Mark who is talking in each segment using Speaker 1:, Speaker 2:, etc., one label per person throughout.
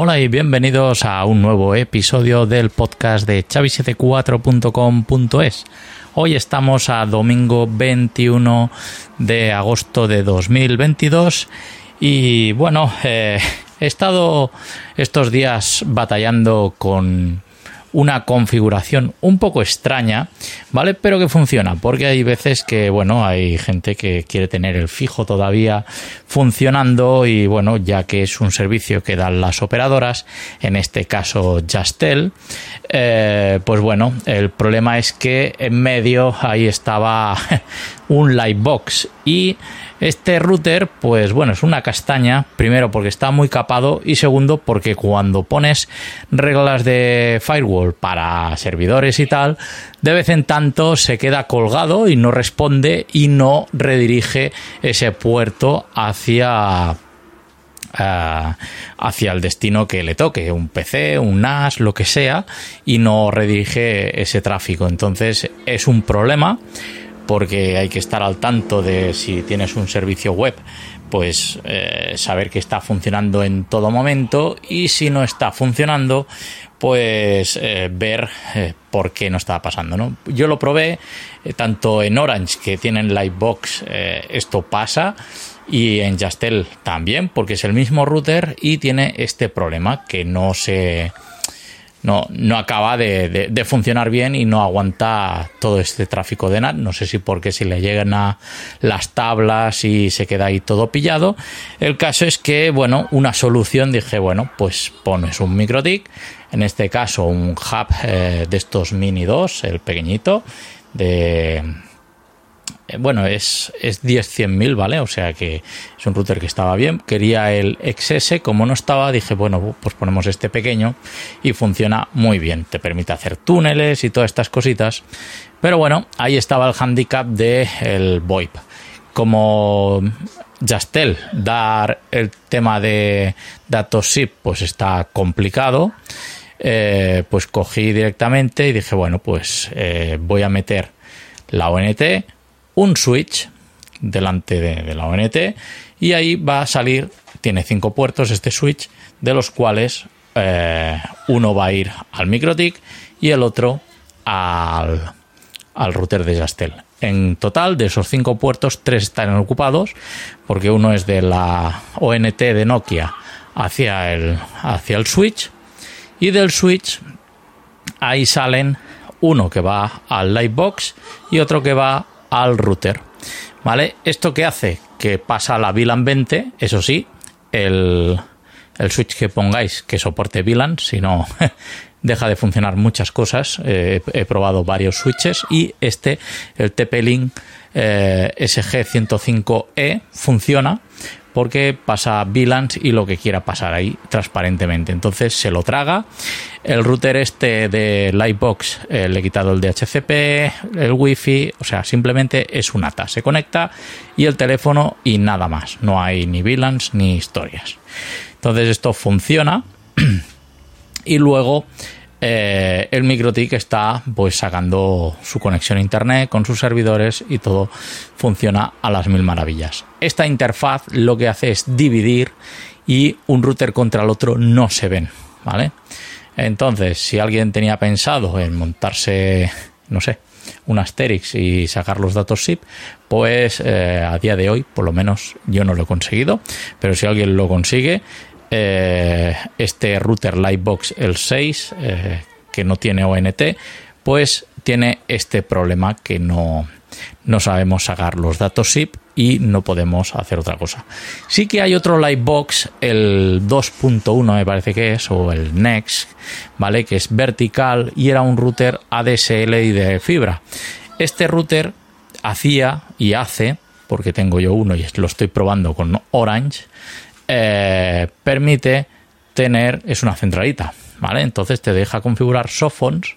Speaker 1: Hola y bienvenidos a un nuevo episodio del podcast de chavi74.com.es. Hoy estamos a domingo 21 de agosto de 2022 y bueno, eh, he estado estos días batallando con una configuración un poco extraña, ¿vale? Pero que funciona, porque hay veces que, bueno, hay gente que quiere tener el fijo todavía funcionando y, bueno, ya que es un servicio que dan las operadoras, en este caso Justel, eh, pues bueno, el problema es que en medio ahí estaba un Lightbox y este router, pues bueno, es una castaña, primero porque está muy capado y segundo porque cuando pones reglas de firewall para servidores y tal, de vez en tanto se queda colgado y no responde y no redirige ese puerto hacia eh, hacia el destino que le toque, un PC, un NAS, lo que sea, y no redirige ese tráfico. Entonces es un problema porque hay que estar al tanto de si tienes un servicio web, pues eh, saber que está funcionando en todo momento y si no está funcionando, pues eh, ver eh, por qué no está pasando. ¿no? Yo lo probé tanto en Orange, que tienen Lightbox, esto pasa, y en Justel también, porque es el mismo router y tiene este problema que no se no, no acaba de, de, funcionar bien y no aguanta todo este tráfico de NAT. No sé si porque si le llegan a las tablas y se queda ahí todo pillado. El caso es que, bueno, una solución dije, bueno, pues pones un microtic, en este caso un hub eh, de estos mini 2, el pequeñito, de bueno, es, es 10-100.000, ¿vale? O sea que es un router que estaba bien. Quería el XS, como no estaba, dije, bueno, pues ponemos este pequeño y funciona muy bien. Te permite hacer túneles y todas estas cositas. Pero bueno, ahí estaba el handicap del el VoIP. Como Justel, dar el tema de datos SIP, pues está complicado. Eh, pues cogí directamente y dije, bueno, pues eh, voy a meter la ONT un switch delante de, la ONT y ahí va a salir, tiene cinco puertos este switch, de los cuales eh, uno va a ir al MikroTik y el otro al, al router de Jastel. En total, de esos cinco puertos, tres están ocupados, porque uno es de la ONT de Nokia hacia el, hacia el switch, y del switch ahí salen uno que va al Lightbox y otro que va al router. ¿Vale? ¿Esto qué hace? Que pasa la VLAN 20, eso sí, el, switch que pongáis que soporte VLAN, si no deja de funcionar muchas cosas. Eh, he probado varios switches y este, el TP-Link eh, SG105E, funciona porque pasa VLANs y lo que quiera pasar ahí transparentemente. Entonces se lo traga. El router este de Lightbox eh, le he quitado el DHCP, el Wi-Fi, o sea, simplemente es un ATA. Se conecta y el teléfono y nada más. No hay ni VLANs ni historias. Entonces esto funciona y luego eh, el MikroTik está pues sacando su conexión a internet con sus servidores y todo funciona a las mil maravillas. Esta interfaz lo que hace es dividir y un router contra el otro no se ven, ¿vale? Entonces, si alguien tenía pensado en montarse, no sé, un Asterix y sacar los datos SIP, pues eh, a día de hoy, por lo menos yo no lo he conseguido, pero si alguien lo consigue, eh, este router Lightbox el 6 eh, que no tiene ONT pues tiene este problema que no, no sabemos sacar los datos SIP y no podemos hacer otra cosa. Sí que hay otro Lightbox, el 2.1 me parece que es, o el Next, ¿vale? Que es vertical y era un router ADSL y de fibra. Este router hacía y hace, porque tengo yo uno y lo estoy probando con Orange, eh, permite tener, es una centralita, ¿vale? Entonces te deja configurar softphones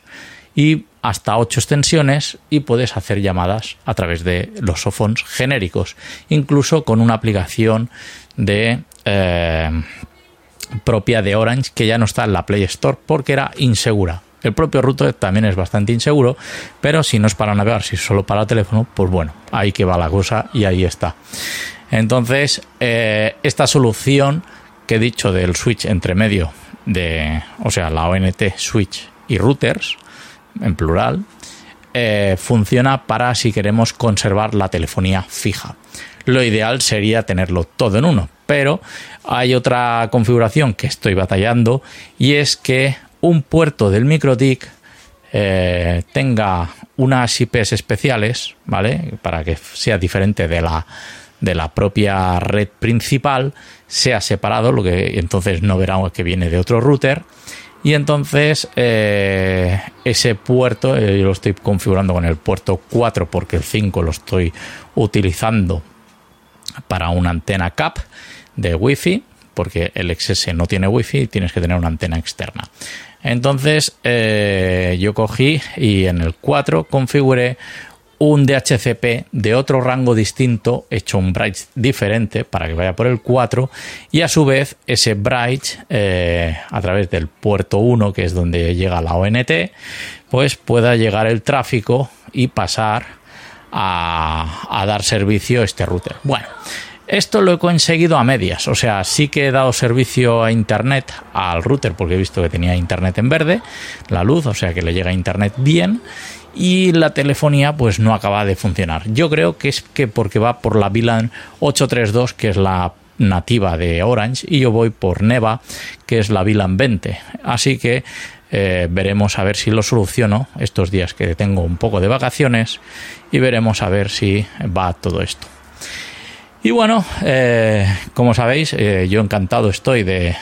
Speaker 1: y hasta 8 extensiones y puedes hacer llamadas a través de los softphones genéricos, incluso con una aplicación de eh, propia de Orange que ya no está en la Play Store porque era insegura. El propio router también es bastante inseguro, pero si no es para navegar, si es solo para teléfono, pues bueno, ahí que va la cosa y ahí está. Entonces, eh, esta solución que he dicho del switch entre medio de, o sea, la ONT switch y routers, en plural, eh, funciona para si queremos conservar la telefonía fija. Lo ideal sería tenerlo todo en uno, pero hay otra configuración que estoy batallando y es que un puerto del MikroTik eh, tenga unas IPs especiales, ¿vale? Para que sea diferente de la, de la propia red principal, sea separado, lo que entonces no verá que viene de otro router. Y entonces eh, ese puerto, eh, yo lo estoy configurando con el puerto 4 porque el 5 lo estoy utilizando para una antena CAP de Wi-Fi, porque el XS no tiene Wi-Fi y tienes que tener una antena externa. Entonces eh, yo cogí y en el 4 configuré un DHCP de otro rango distinto, hecho un bridge diferente para que vaya por el 4 y a su vez ese bridge eh, a través del puerto 1 que es donde llega la ONT pues pueda llegar el tráfico y pasar a, dar servicio a este router. Bueno, esto lo he conseguido a medias, o sea, sí que he dado servicio a internet al router porque he visto que tenía internet en verde, la luz, o sea que le llega internet bien y la telefonía pues no acaba de funcionar. Yo creo que es que porque va por la VLAN 832 que es la nativa de Orange y yo voy por Neva que es la VLAN 20. Así que eh, veremos a ver si lo soluciono estos días que tengo un poco de vacaciones y veremos a ver si va todo esto. Y bueno, eh, como sabéis, eh, yo encantado estoy de,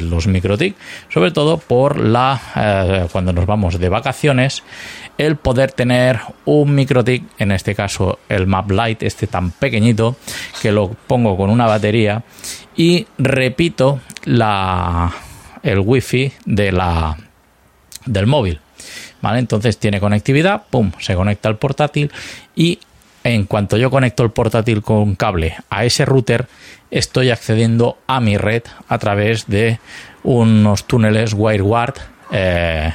Speaker 1: los MikroTik, sobre todo por la cuando nos vamos de vacaciones, el poder tener un MikroTik, en este caso el Map Lite, este tan pequeñito, que lo pongo con una batería y repito la, el wifi de la, del móvil. ¿Vale? Entonces tiene conectividad, pum, se conecta al portátil y en cuanto yo conecto el portátil con cable a ese router, estoy accediendo a mi red a través de unos túneles WireGuard eh,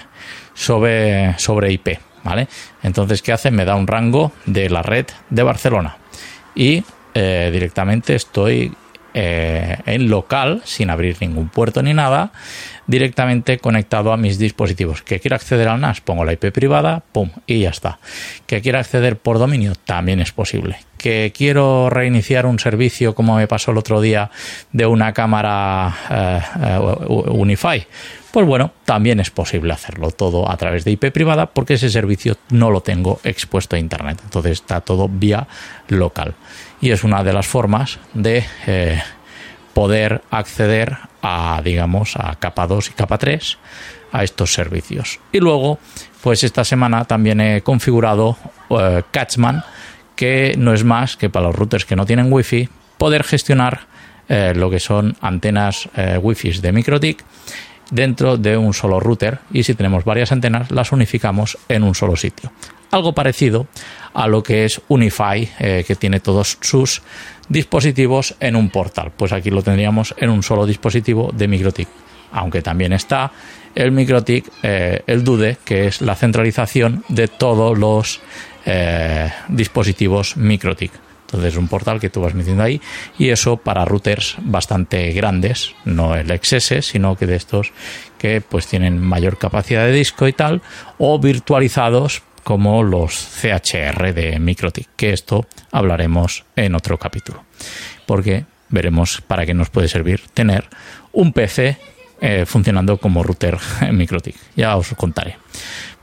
Speaker 1: sobre, sobre IP. ¿vale? Entonces, ¿qué hace? Me da un rango de la red de Barcelona y eh, directamente estoy eh, en local, sin abrir ningún puerto ni nada, directamente conectado a mis dispositivos. Que quiero acceder al NAS, pongo la IP privada, pum, y ya está. Que quiero acceder por dominio, también es posible. Que quiero reiniciar un servicio, como me pasó el otro día, de una cámara eh, Unify. Pues bueno, también es posible hacerlo todo a través de IP privada porque ese servicio no lo tengo expuesto a Internet. Entonces está todo vía local. Y es una de las formas de eh, poder acceder a, digamos, a capa 2 y capa 3 a estos servicios. Y luego, pues esta semana también he configurado eh, Catchman, que no es más que para los routers que no tienen Wi-Fi, poder gestionar eh, lo que son antenas eh, Wi-Fi de MikroTik dentro de un solo router y si tenemos varias antenas las unificamos en un solo sitio. Algo parecido a lo que es Unify, que tiene todos sus dispositivos en un portal. Pues aquí lo tendríamos en un solo dispositivo de MikroTik. Aunque también está el MikroTik, eh, el DUDE, que es la centralización de todos los eh, dispositivos MikroTik. Entonces es un portal que tú vas metiendo ahí y eso para routers bastante grandes, no el XS, sino que de estos que pues tienen mayor capacidad de disco y tal, o virtualizados como los CHR de MikroTik, que esto hablaremos en otro capítulo, porque veremos para qué nos puede servir tener un PC eh, funcionando como router en MikroTik. Ya os contaré.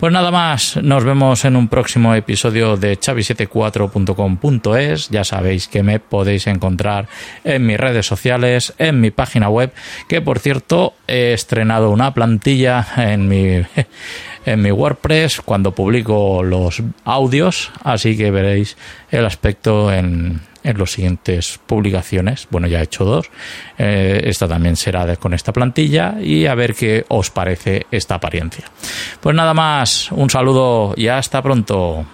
Speaker 1: Pues nada más, nos vemos en un próximo episodio de chavi74.com.es. Ya sabéis que me podéis encontrar en mis redes sociales, en mi página web, que por cierto he estrenado una plantilla en mi en mi WordPress cuando publico los audios, así que veréis el aspecto en, en las siguientes publicaciones. Bueno, ya he hecho dos. Eh, esta también será con esta plantilla y a ver qué os parece esta apariencia. Pues nada más, un saludo y hasta pronto.